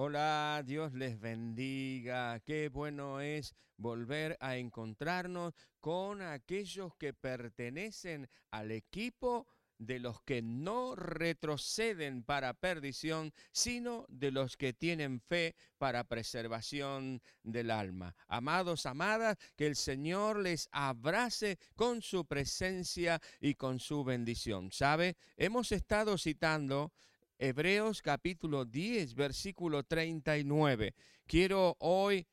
Hola, Dios les bendiga. Qué bueno es volver a encontrarnos con aquellos que pertenecen al equipo de los que no retroceden para perdición, sino de los que tienen fe para preservación del alma. Amados, amadas, que el Señor les abrace con su presencia y con su bendición. ¿Sabe? Hemos estado citando Hebreos capítulo 10, versículo 39. Quiero hoy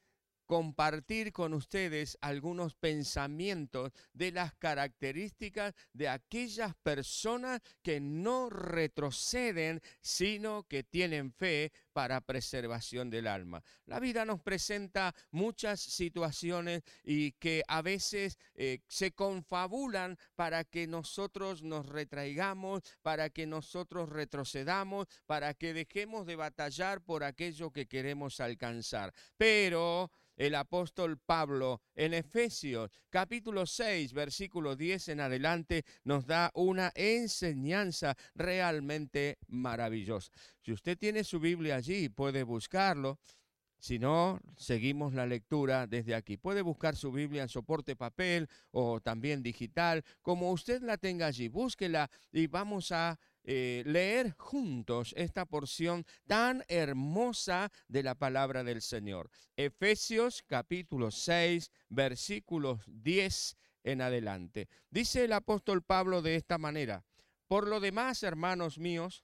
compartir con ustedes algunos pensamientos de las características de aquellas personas que no retroceden, sino que tienen fe para preservación del alma. La vida nos presenta muchas situaciones y que a veces eh, se confabulan para que nosotros nos retraigamos, para que nosotros retrocedamos, para que dejemos de batallar por aquello que queremos alcanzar. Pero el apóstol Pablo en Efesios capítulo 6, versículo 10 en adelante, nos da una enseñanza realmente maravillosa. Si usted tiene su Biblia allí, puede buscarlo. Si no, seguimos la lectura desde aquí. Puede buscar su Biblia en soporte papel o también digital, como usted la tenga allí. Búsquela y vamos a eh, leer juntos esta porción tan hermosa de la palabra del Señor. Efesios capítulo 6, versículos 10 en adelante. Dice el apóstol Pablo de esta manera, por lo demás, hermanos míos,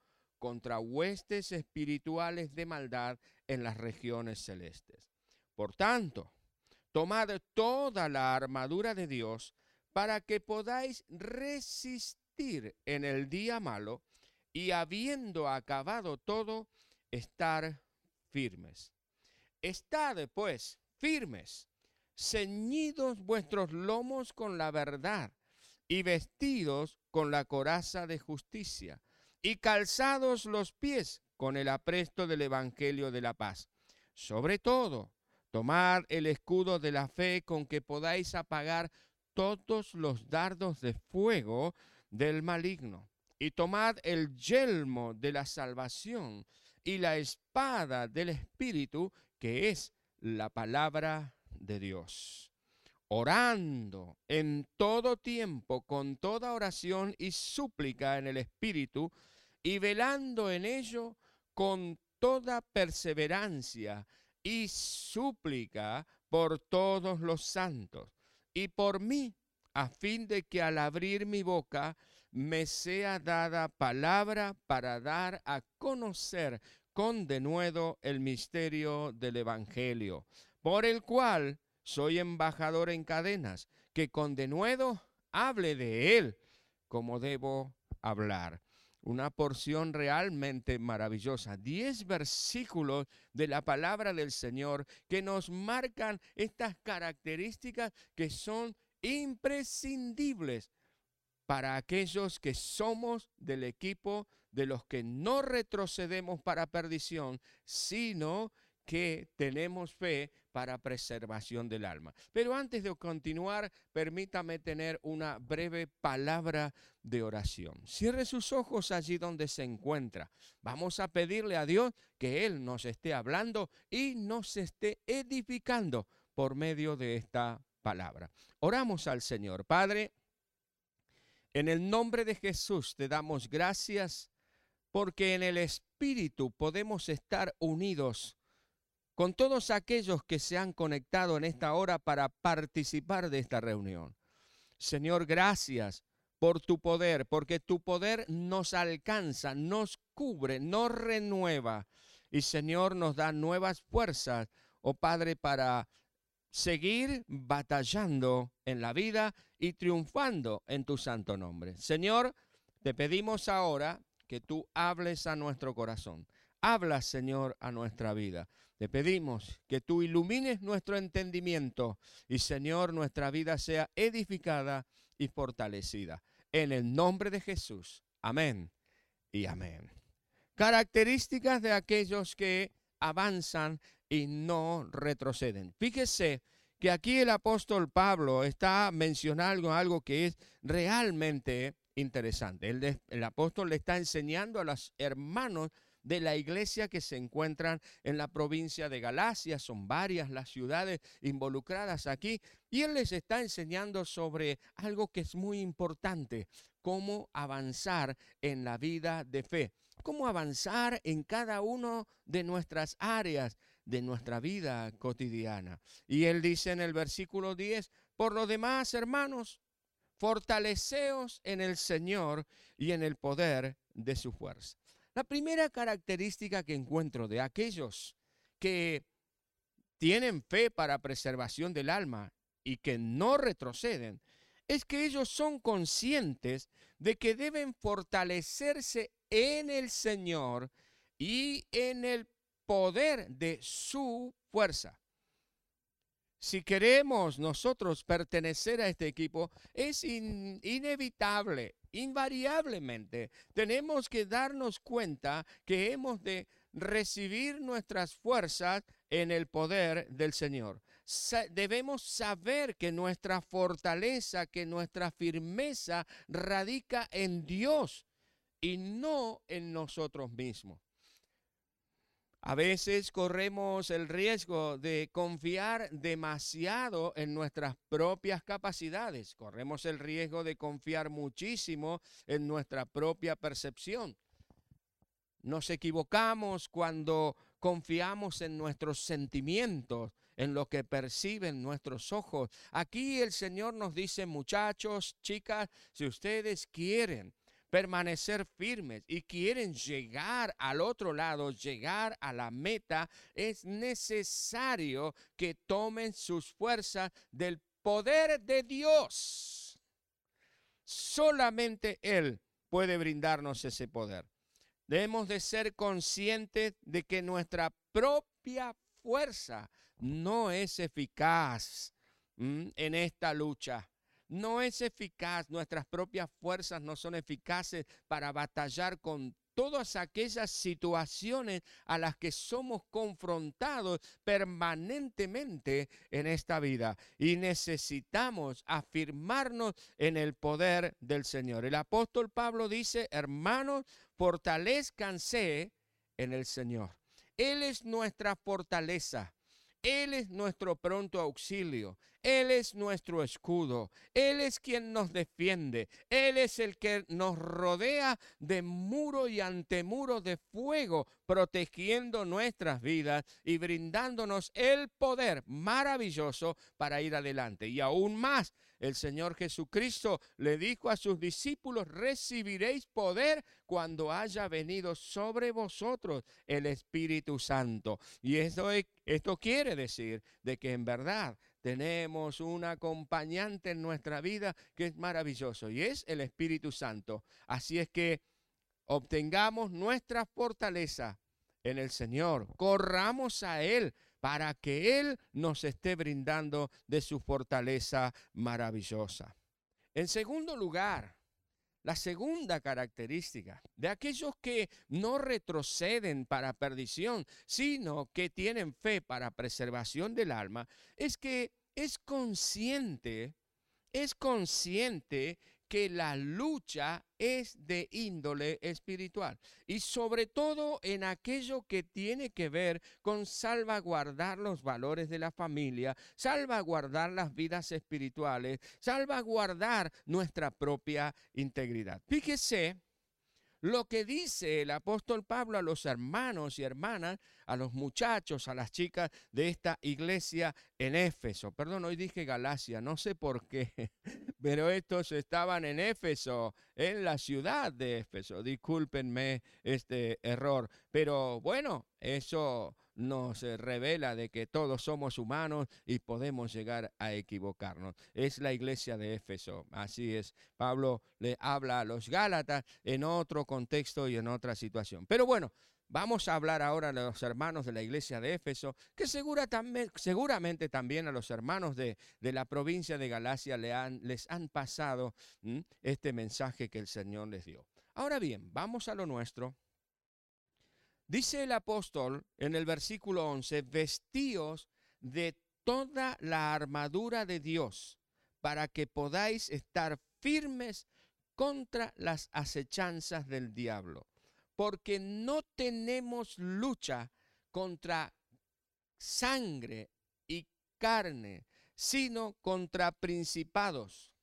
contra huestes espirituales de maldad en las regiones celestes. Por tanto, tomad toda la armadura de Dios, para que podáis resistir en el día malo y habiendo acabado todo, estar firmes. Estad, pues, firmes, ceñidos vuestros lomos con la verdad y vestidos con la coraza de justicia y calzados los pies con el apresto del Evangelio de la paz. Sobre todo, tomad el escudo de la fe con que podáis apagar todos los dardos de fuego del maligno. Y tomad el yelmo de la salvación y la espada del Espíritu, que es la palabra de Dios. Orando en todo tiempo, con toda oración y súplica en el Espíritu, y velando en ello con toda perseverancia y súplica por todos los santos. Y por mí, a fin de que al abrir mi boca me sea dada palabra para dar a conocer con denuedo el misterio del Evangelio, por el cual soy embajador en cadenas, que con denuedo hable de él como debo hablar. Una porción realmente maravillosa. Diez versículos de la palabra del Señor que nos marcan estas características que son imprescindibles para aquellos que somos del equipo de los que no retrocedemos para perdición, sino que tenemos fe para preservación del alma. Pero antes de continuar, permítame tener una breve palabra de oración. Cierre sus ojos allí donde se encuentra. Vamos a pedirle a Dios que Él nos esté hablando y nos esté edificando por medio de esta palabra. Oramos al Señor. Padre, en el nombre de Jesús te damos gracias porque en el Espíritu podemos estar unidos con todos aquellos que se han conectado en esta hora para participar de esta reunión. Señor, gracias por tu poder, porque tu poder nos alcanza, nos cubre, nos renueva. Y Señor, nos da nuevas fuerzas, oh Padre, para seguir batallando en la vida y triunfando en tu santo nombre. Señor, te pedimos ahora que tú hables a nuestro corazón. Habla, Señor, a nuestra vida. Te pedimos que tú ilumines nuestro entendimiento y, Señor, nuestra vida sea edificada y fortalecida. En el nombre de Jesús. Amén y amén. Características de aquellos que avanzan y no retroceden. Fíjese que aquí el apóstol Pablo está mencionando algo que es realmente interesante. El, el apóstol le está enseñando a los hermanos de la iglesia que se encuentran en la provincia de Galacia. Son varias las ciudades involucradas aquí. Y él les está enseñando sobre algo que es muy importante, cómo avanzar en la vida de fe, cómo avanzar en cada una de nuestras áreas de nuestra vida cotidiana. Y él dice en el versículo 10, por lo demás, hermanos, fortaleceos en el Señor y en el poder de su fuerza. La primera característica que encuentro de aquellos que tienen fe para preservación del alma y que no retroceden, es que ellos son conscientes de que deben fortalecerse en el Señor y en el poder de su fuerza. Si queremos nosotros pertenecer a este equipo, es inevitable, invariablemente, tenemos que darnos cuenta que hemos de recibir nuestras fuerzas en el poder del Señor. debemos saber que nuestra fortaleza, que nuestra firmeza radica en Dios y no en nosotros mismos. A veces corremos el riesgo de confiar demasiado en nuestras propias capacidades. Corremos el riesgo de confiar muchísimo en nuestra propia percepción. Nos equivocamos cuando confiamos en nuestros sentimientos, en lo que perciben nuestros ojos. Aquí el Señor nos dice, muchachos, chicas, si ustedes quieren permanecer firmes y quieren llegar al otro lado, llegar a la meta, es necesario que tomen sus fuerzas del poder de Dios. Solamente Él puede brindarnos ese poder. Debemos de ser conscientes de que nuestra propia fuerza no es eficaz en esta lucha no es eficaz, nuestras propias fuerzas no son eficaces para batallar con todas aquellas situaciones a las que somos confrontados permanentemente en esta vida. Y necesitamos afirmarnos en el poder del Señor. El apóstol Pablo dice, hermanos, fortalezcanse en el Señor. Él es nuestra fortaleza. Él es nuestro pronto auxilio. Él es nuestro escudo. Él es quien nos defiende. Él es el que nos rodea de muro y antemuro de fuego, protegiendo nuestras vidas y brindándonos el poder maravilloso para ir adelante. Y aún más, el Señor Jesucristo le dijo a sus discípulos, recibiréis poder cuando haya venido sobre vosotros el Espíritu Santo. Y esto, esto quiere decir de que en verdad tenemos un acompañante en nuestra vida que es maravilloso y es el Espíritu Santo. Así es que obtengamos nuestra fortaleza en el Señor, corramos a Él para que Él nos esté brindando de su fortaleza maravillosa. En segundo lugar, la segunda característica de aquellos que no retroceden para perdición, sino que tienen fe para preservación del alma, es que es consciente, es consciente que la lucha es de índole espiritual y sobre todo en aquello que tiene que ver con salvaguardar los valores de la familia, salvaguardar las vidas espirituales, salvaguardar nuestra propia integridad. Fíjese lo que dice el apóstol Pablo a los hermanos y hermanas, a los muchachos, a las chicas de esta iglesia en Éfeso. Perdón, hoy dije Galacia, no sé por qué, pero estos estaban en Éfeso, en la ciudad de Éfeso. Discúlpenme este error, pero bueno, eso nos eh, revela de que todos somos humanos y podemos llegar a equivocarnos. Es la iglesia de Éfeso, así es. Pablo le habla a los Gálatas en otro contexto y en otra situación. Pero bueno, Vamos a hablar ahora a los hermanos de la iglesia de Éfeso, que seguramente también a los hermanos de, la provincia de Galacia les han pasado este mensaje que el Señor les dio. Ahora bien, vamos a lo nuestro. Dice el apóstol en el versículo 11, vestíos de toda la armadura de Dios para que podáis estar firmes contra las acechanzas del diablo porque no tenemos lucha contra sangre y carne, sino contra principados,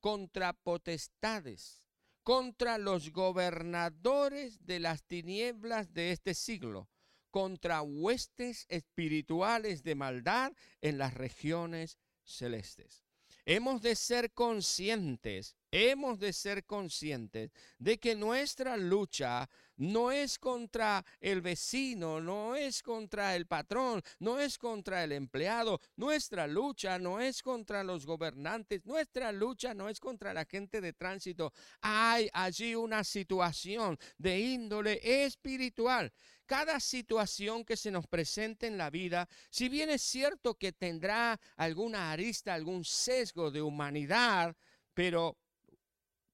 contra potestades, contra los gobernadores de las tinieblas de este siglo, contra huestes espirituales de maldad en las regiones celestes. Hemos de ser conscientes, hemos de ser conscientes de que nuestra lucha no es contra el vecino, no es contra el patrón, no es contra el empleado. Nuestra lucha no es contra los gobernantes, nuestra lucha no es contra la gente de tránsito. Hay allí una situación de índole espiritual. Cada situación que se nos presente en la vida, si bien es cierto que tendrá alguna arista, algún sesgo de humanidad, pero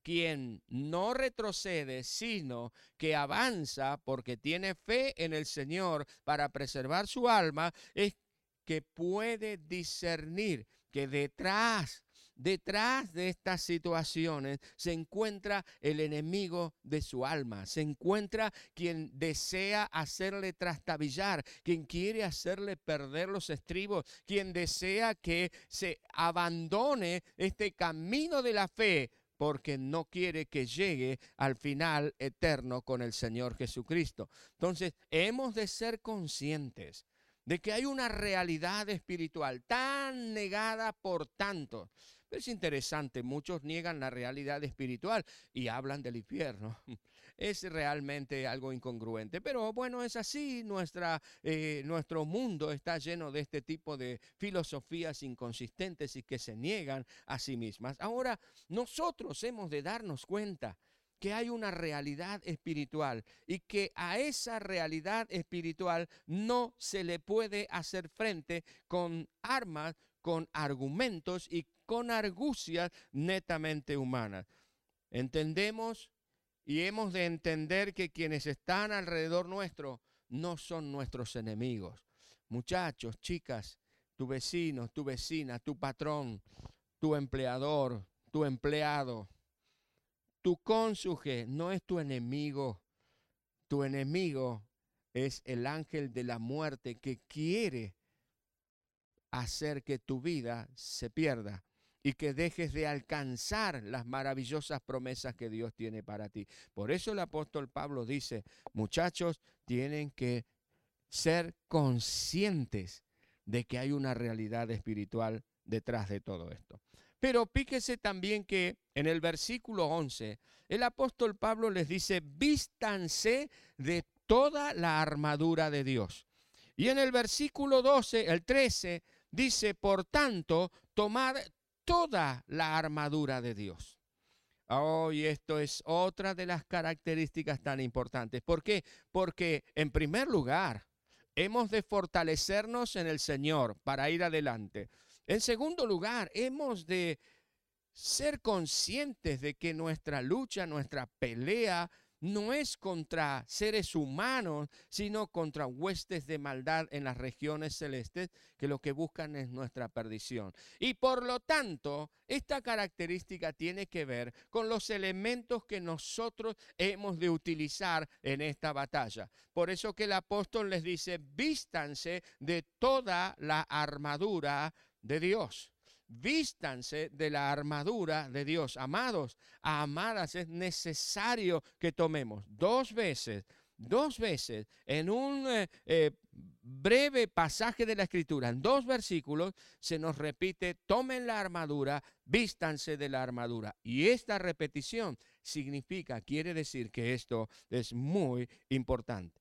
quien no retrocede, sino que avanza porque tiene fe en el Señor para preservar su alma, es que puede discernir que detrás Detrás de estas situaciones se encuentra el enemigo de su alma, se encuentra quien desea hacerle trastabillar, quien quiere hacerle perder los estribos, quien desea que se abandone este camino de la fe porque no quiere que llegue al final eterno con el Señor Jesucristo. Entonces, hemos de ser conscientes de que hay una realidad espiritual tan negada por tantos. Es interesante, muchos niegan la realidad espiritual y hablan del infierno. es realmente algo incongruente. Pero bueno, es así, nuestra, eh, nuestro mundo está lleno de este tipo de filosofías inconsistentes y que se niegan a sí mismas. Ahora, nosotros hemos de darnos cuenta que hay una realidad espiritual y que a esa realidad espiritual no se le puede hacer frente con armas, con argumentos y con argucias netamente humanas. Entendemos y hemos de entender que quienes están alrededor nuestro no son nuestros enemigos. Muchachos, chicas, tu vecino, tu vecina, tu patrón, tu empleador, tu empleado, tu cónyuge no es tu enemigo. Tu enemigo es el ángel de la muerte que quiere hacer que tu vida se pierda y que dejes de alcanzar las maravillosas promesas que Dios tiene para ti. Por eso el apóstol Pablo dice, muchachos, tienen que ser conscientes de que hay una realidad espiritual detrás de todo esto. Pero píquese también que en el versículo 11, el apóstol Pablo les dice, vístanse de toda la armadura de Dios. Y en el versículo 12, el 13, dice, por tanto, tomad toda la armadura de Dios. Oh, esto es otra de las características tan importantes. ¿Por qué? Porque en primer lugar, hemos de fortalecernos en el Señor para ir adelante. En segundo lugar, hemos de ser conscientes de que nuestra lucha, nuestra pelea no es contra seres humanos, sino contra huestes de maldad en las regiones celestes que lo que buscan es nuestra perdición. Y por lo tanto, esta característica tiene que ver con los elementos que nosotros hemos de utilizar en esta batalla. Por eso que el apóstol les dice, vístanse de toda la armadura de Dios vístanse de la armadura de Dios. Amados, amadas, es necesario que tomemos dos veces, dos veces en un eh, eh, breve pasaje de la escritura, en dos versículos, se nos repite, tomen la armadura, vístanse de la armadura. Y esta repetición significa, quiere decir que esto es muy importante.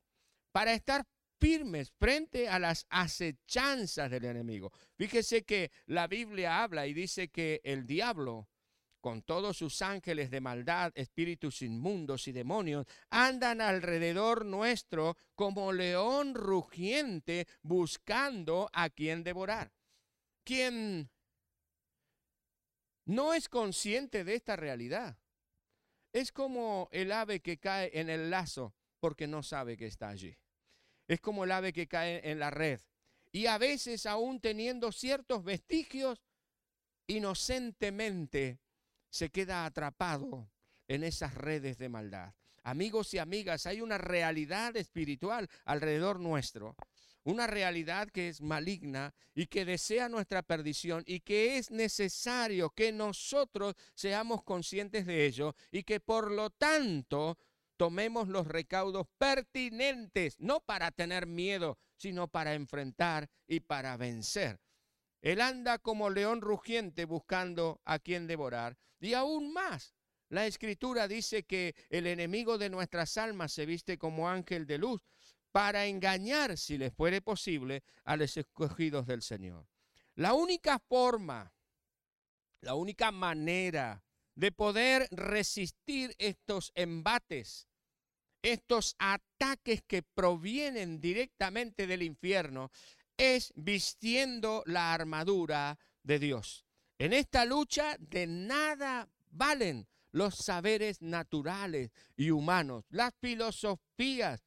Para estar firmes frente a las acechanzas del enemigo. Fíjese que la Biblia habla y dice que el diablo con todos sus ángeles de maldad, espíritus inmundos y demonios, andan alrededor nuestro como león rugiente buscando a quien devorar. Quien no es consciente de esta realidad es como el ave que cae en el lazo porque no sabe que está allí. Es como el ave que cae en la red. Y a veces aún teniendo ciertos vestigios, inocentemente se queda atrapado en esas redes de maldad. Amigos y amigas, hay una realidad espiritual alrededor nuestro, una realidad que es maligna y que desea nuestra perdición y que es necesario que nosotros seamos conscientes de ello y que por lo tanto tomemos los recaudos pertinentes, no para tener miedo, sino para enfrentar y para vencer. Él anda como león rugiente buscando a quien devorar. Y aún más, la escritura dice que el enemigo de nuestras almas se viste como ángel de luz para engañar, si les fuere posible, a los escogidos del Señor. La única forma, la única manera de poder resistir estos embates, estos ataques que provienen directamente del infierno, es vistiendo la armadura de Dios. En esta lucha de nada valen los saberes naturales y humanos, las filosofías,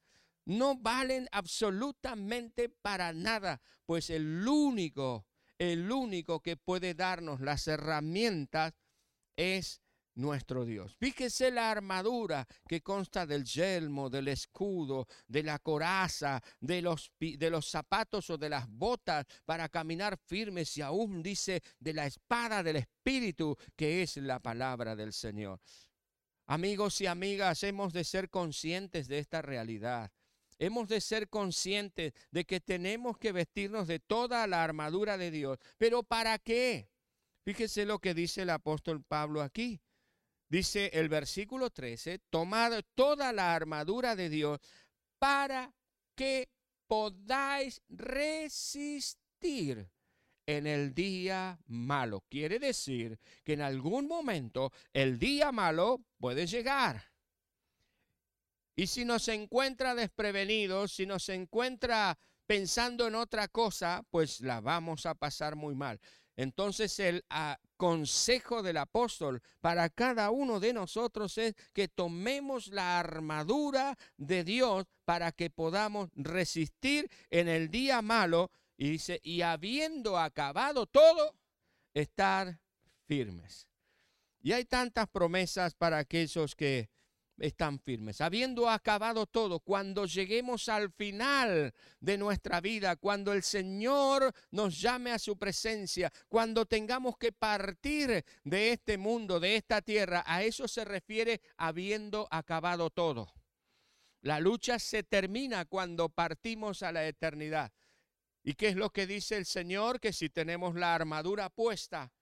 no valen absolutamente para nada, pues el único, el único que puede darnos las herramientas es nuestro Dios. Fíjese la armadura que consta del yelmo, del escudo, de la coraza, de los, de los zapatos o de las botas para caminar firmes y aún dice de la espada del Espíritu que es la palabra del Señor. Amigos y amigas, hemos de ser conscientes de esta realidad. Hemos de ser conscientes de que tenemos que vestirnos de toda la armadura de Dios. ¿Pero para qué? Fíjese lo que dice el apóstol Pablo aquí. Dice el versículo 13, tomad toda la armadura de Dios para que podáis resistir en el día malo. Quiere decir que en algún momento el día malo puede llegar. Y si nos encuentra desprevenidos, si nos encuentra pensando en otra cosa, pues la vamos a pasar muy mal. Entonces el ah, consejo del apóstol para cada uno de nosotros es que tomemos la armadura de Dios para que podamos resistir en el día malo y dice, y habiendo acabado todo, estar firmes. Y hay tantas promesas para aquellos que están firmes. Habiendo acabado todo, cuando lleguemos al final de nuestra vida, cuando el Señor nos llame a su presencia, cuando tengamos que partir de este mundo, de esta tierra, a eso se refiere habiendo acabado todo. La lucha se termina cuando partimos a la eternidad. ¿Y qué es lo que dice el Señor? Que si tenemos la armadura puesta,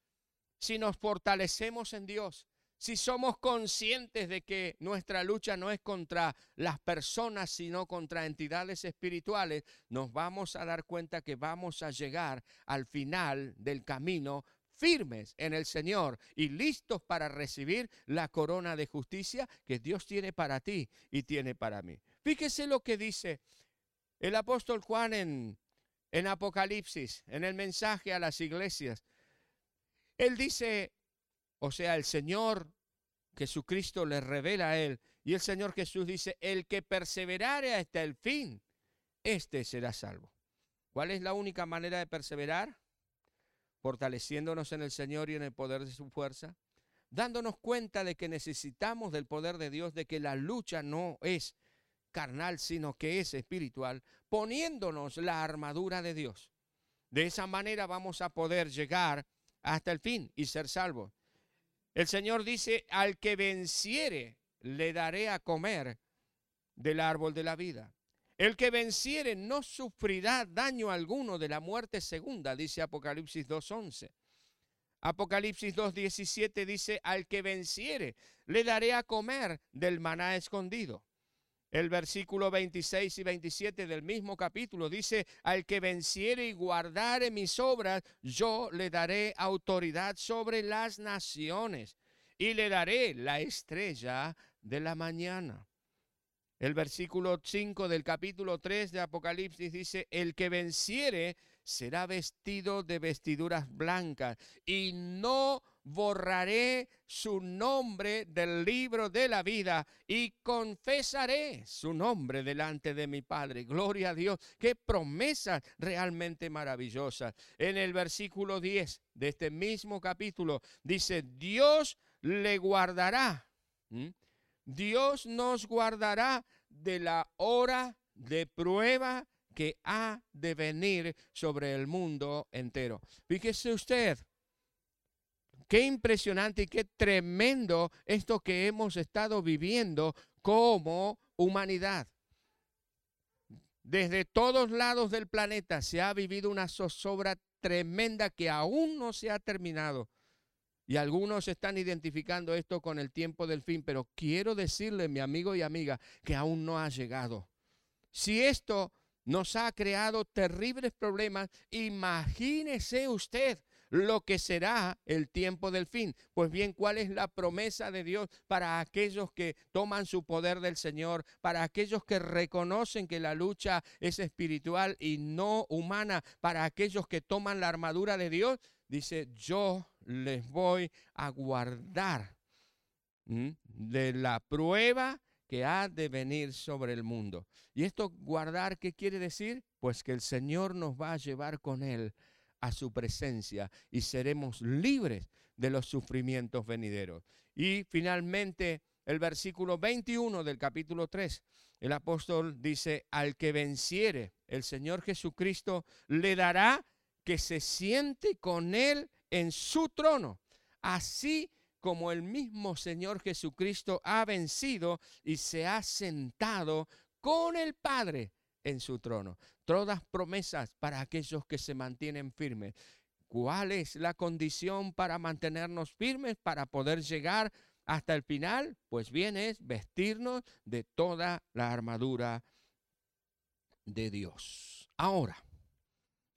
si nos fortalecemos en Dios, si somos conscientes de que nuestra lucha no es contra las personas, sino contra entidades espirituales, nos vamos a dar cuenta que vamos a llegar al final del camino firmes en el Señor y listos para recibir la corona de justicia que Dios tiene para ti y tiene para mí. Fíjese lo que dice el apóstol Juan en, en Apocalipsis, en el mensaje a las iglesias. Él dice, o sea, el Señor Jesucristo le revela a él. Y el Señor Jesús dice, el que perseverare hasta el fin, este será salvo. ¿Cuál es la única manera de perseverar? Fortaleciéndonos en el Señor y en el poder de su fuerza, dándonos cuenta de que necesitamos del poder de Dios, de que la lucha no es carnal, sino que es espiritual, poniéndonos la armadura de Dios. De esa manera vamos a poder llegar hasta el fin y ser salvos. El Señor dice, al que venciere, le daré a comer del árbol de la vida. El que venciere no sufrirá daño alguno de la muerte segunda, dice Apocalipsis 2.11. Apocalipsis 2.17 dice, al que venciere, le daré a comer del maná escondido. El versículo 26 y 27 del mismo capítulo dice, al que venciere y guardare mis obras, yo le daré autoridad sobre las naciones. y le daré la estrella de la mañana. El versículo 5 del capítulo 3 de Apocalipsis dice, el que venciere será vestido de vestiduras blancas y no borraré su nombre del libro de la vida y confesaré su nombre delante de mi Padre. Gloria a Dios. Qué promesa realmente maravillosa. En el versículo 10 de este mismo capítulo dice, Dios le guardará. Dios nos guardará de la hora de prueba que ha de venir sobre el mundo entero. Fíjese usted, qué impresionante y qué tremendo esto que hemos estado viviendo como humanidad. Desde todos lados del planeta se ha vivido una zozobra tremenda que aún no se ha terminado. Y algunos están identificando esto con el tiempo del fin, pero quiero decirle, mi amigo y amiga, que aún no ha llegado. Si esto nos ha creado terribles problemas. Imagínese usted lo que será el tiempo del fin. Pues bien, ¿cuál es la promesa de Dios para aquellos que toman su poder del Señor, para aquellos que reconocen que la lucha es espiritual y no humana, para aquellos que toman la armadura de Dios? Dice, yo les voy a guardar de la prueba que ha de venir sobre el mundo. ¿Y esto guardar qué quiere decir? Pues que el Señor nos va a llevar con Él a su presencia y seremos libres de los sufrimientos venideros. Y finalmente el versículo 21 del capítulo 3, el apóstol dice, al que venciere, el Señor Jesucristo le dará que se siente con Él en su trono. Así como el mismo Señor Jesucristo ha vencido y se ha sentado con el Padre en su trono. Todas promesas para aquellos que se mantienen firmes. ¿Cuál es la condición para mantenernos firmes, para poder llegar hasta el final? Pues bien es vestirnos de toda la armadura de Dios. Ahora,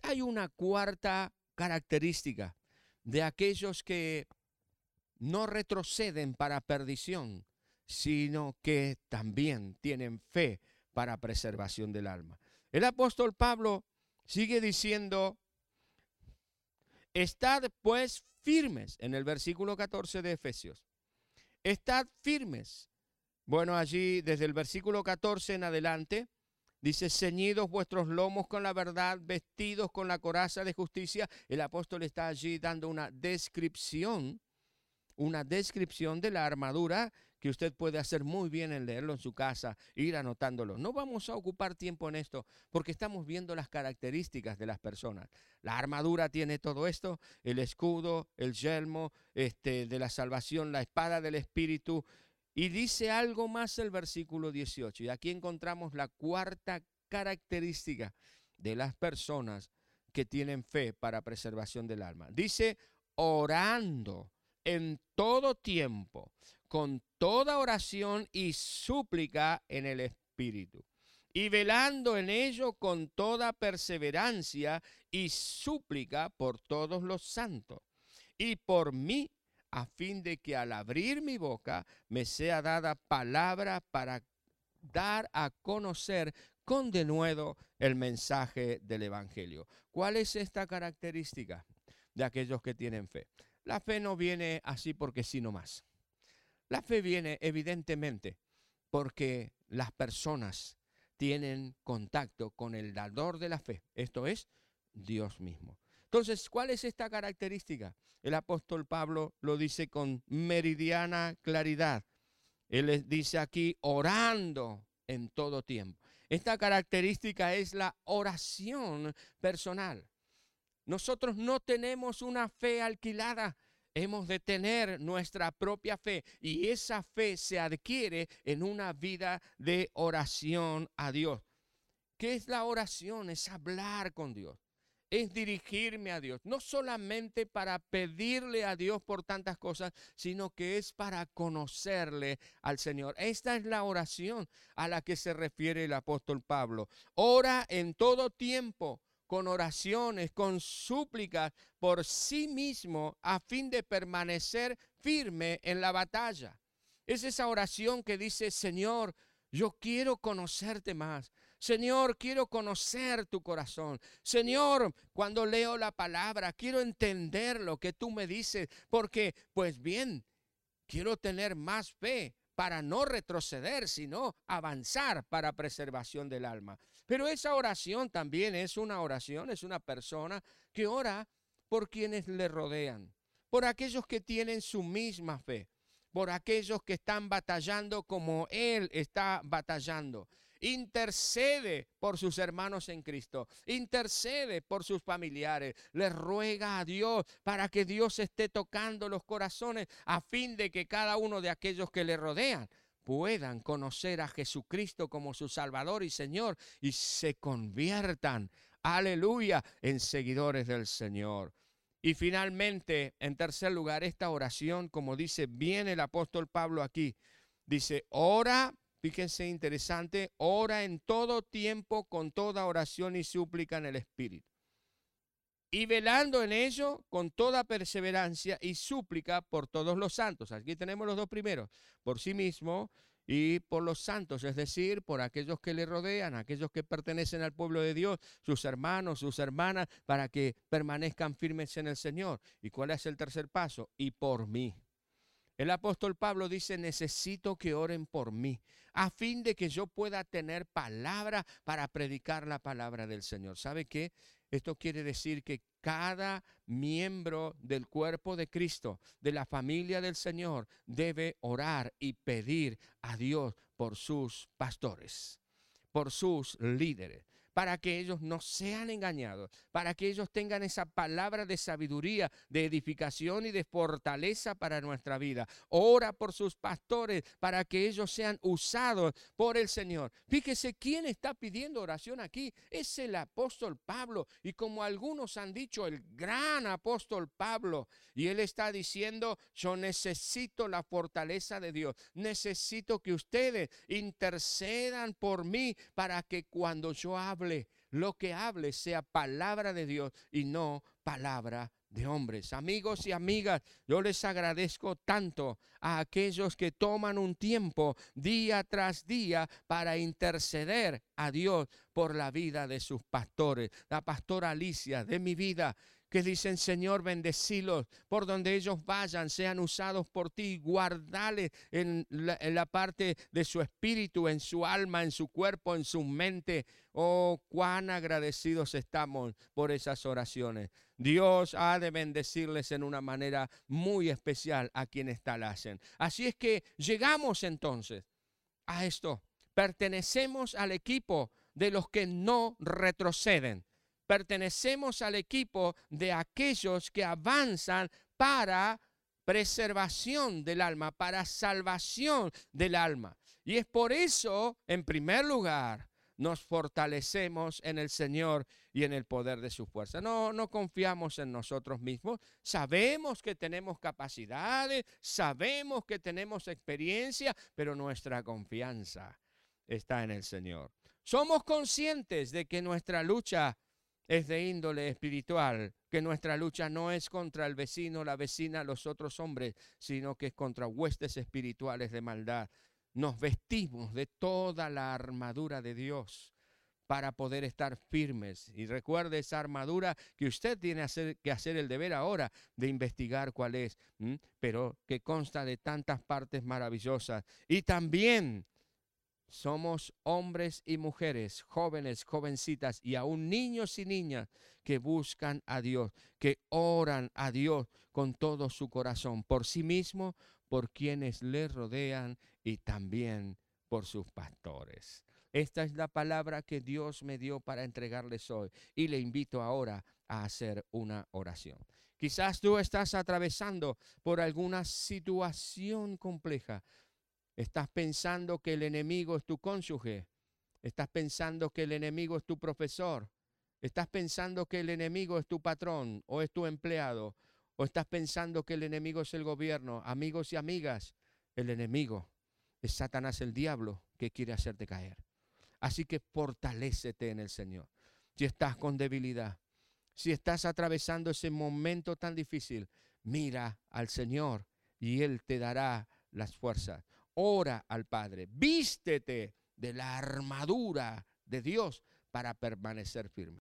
hay una cuarta característica de aquellos que no retroceden para perdición, sino que también tienen fe para preservación del alma. El apóstol Pablo sigue diciendo, estad pues firmes, en el versículo 14 de Efesios, estad firmes. Bueno, allí desde el versículo 14 en adelante, Dice, ceñidos vuestros lomos con la verdad, vestidos con la coraza de justicia. El apóstol está allí dando una descripción una descripción de la armadura que usted puede hacer muy bien en leerlo en su casa, ir anotándolo. No vamos a ocupar tiempo en esto porque estamos viendo las características de las personas. La armadura tiene todo esto, el escudo, el yelmo este, de la salvación, la espada del Espíritu. Y dice algo más el versículo 18. Y aquí encontramos la cuarta característica de las personas que tienen fe para preservación del alma. Dice, orando en todo tiempo, con toda oración y súplica en el Espíritu, y velando en ello con toda perseverancia y súplica por todos los santos, y por mí, a fin de que al abrir mi boca me sea dada palabra para dar a conocer con denuedo el mensaje del Evangelio. ¿Cuál es esta característica de aquellos que tienen fe? La fe no viene así porque sí más. La fe viene evidentemente porque las personas tienen contacto con el dador de la fe, esto es Dios mismo. Entonces, ¿cuál es esta característica? El apóstol Pablo lo dice con meridiana claridad. Él dice aquí, orando en todo tiempo. Esta característica es la oración personal. Nosotros no tenemos una fe alquilada. Hemos de tener nuestra propia fe y esa fe se adquiere en una vida de oración a Dios. ¿Qué es la oración? Es hablar con Dios. Es dirigirme a Dios, no solamente para pedirle a Dios por tantas cosas, sino que es para conocerle al Señor. Esta es la oración a la que se refiere el apóstol Pablo. Ora en todo tiempo con oraciones, con súplicas por sí mismo a fin de permanecer firme en la batalla. Es esa oración que dice, Señor, yo quiero conocerte más. Señor, quiero conocer tu corazón. Señor, cuando leo la palabra, quiero entender lo que tú me dices, porque, pues bien, quiero tener más fe para no retroceder, sino avanzar para preservación del alma. Pero esa oración también es una oración, es una persona que ora por quienes le rodean, por aquellos que tienen su misma fe, por aquellos que están batallando como Él está batallando. Intercede por sus hermanos en Cristo, intercede por sus familiares, le ruega a Dios para que Dios esté tocando los corazones a fin de que cada uno de aquellos que le rodean puedan conocer a Jesucristo como su Salvador y Señor y se conviertan, aleluya, en seguidores del Señor. Y finalmente, en tercer lugar, esta oración, como dice bien el apóstol Pablo aquí, dice, ora, fíjense interesante, ora en todo tiempo con toda oración y súplica en el Espíritu. Y velando en ello con toda perseverancia y súplica por todos los santos. Aquí tenemos los dos primeros, por sí mismo y por los santos, es decir, por aquellos que le rodean, aquellos que pertenecen al pueblo de Dios, sus hermanos, sus hermanas, para que permanezcan firmes en el Señor. ¿Y cuál es el tercer paso? Y por mí. El apóstol Pablo dice, necesito que oren por mí, a fin de que yo pueda tener palabra para predicar la palabra del Señor. ¿Sabe qué? Esto quiere decir que cada miembro del cuerpo de Cristo, de la familia del Señor, debe orar y pedir a Dios por sus pastores, por sus líderes para que ellos no sean engañados, para que ellos tengan esa palabra de sabiduría, de edificación y de fortaleza para nuestra vida. Ora por sus pastores para que ellos sean usados por el Señor. Fíjese quién está pidiendo oración aquí. Es el apóstol Pablo. Y como algunos han dicho, el gran apóstol Pablo. Y él está diciendo, yo necesito la fortaleza de Dios. Necesito que ustedes intercedan por mí para que cuando yo hable, lo que hable sea palabra de Dios y no palabra de hombres. Amigos y amigas, yo les agradezco tanto a aquellos que toman un tiempo día tras día para interceder a Dios por la vida de sus pastores. La pastora Alicia de mi vida que dicen, Señor, bendecilos por donde ellos vayan, sean usados por ti, guardales en la, en la parte de su espíritu, en su alma, en su cuerpo, en su mente. Oh, cuán agradecidos estamos por esas oraciones. Dios ha de bendecirles en una manera muy especial a quienes tal hacen. Así es que llegamos entonces a esto. Pertenecemos al equipo de los que no retroceden pertenecemos al equipo de aquellos que avanzan para preservación del alma, para salvación del alma. Y es por eso, en primer lugar, nos fortalecemos en el Señor y en el poder de su fuerza. No, no confiamos en nosotros mismos. Sabemos que tenemos capacidades, sabemos que tenemos experiencia, pero nuestra confianza está en el Señor. Somos conscientes de que nuestra lucha es de índole espiritual, que nuestra lucha no es contra el vecino, la vecina, los otros hombres, sino que es contra huestes espirituales de maldad. Nos vestimos de toda la armadura de Dios para poder estar firmes. Y recuerde esa armadura que usted tiene que hacer el deber ahora de investigar cuál es, pero que consta de tantas partes maravillosas. Y también somos hombres y mujeres, jóvenes, jovencitas y aún niños y niñas que buscan a Dios, que oran a Dios con todo su corazón, por sí mismo, por quienes le rodean y también por sus pastores. Esta es la palabra que Dios me dio para entregarles hoy y le invito ahora a hacer una oración. Quizás tú estás atravesando por alguna situación compleja, Estás pensando que el enemigo es tu cónyuge. Estás pensando que el enemigo es tu profesor. Estás pensando que el enemigo es tu patrón o es tu empleado. O estás pensando que el enemigo es el gobierno. Amigos y amigas, el enemigo es Satanás el diablo que quiere hacerte caer. Así que fortalécete en el Señor. Si estás con debilidad, si estás atravesando ese momento tan difícil, mira al Señor y Él te dará las fuerzas. Ora al Padre, vístete de la armadura de Dios para permanecer firme.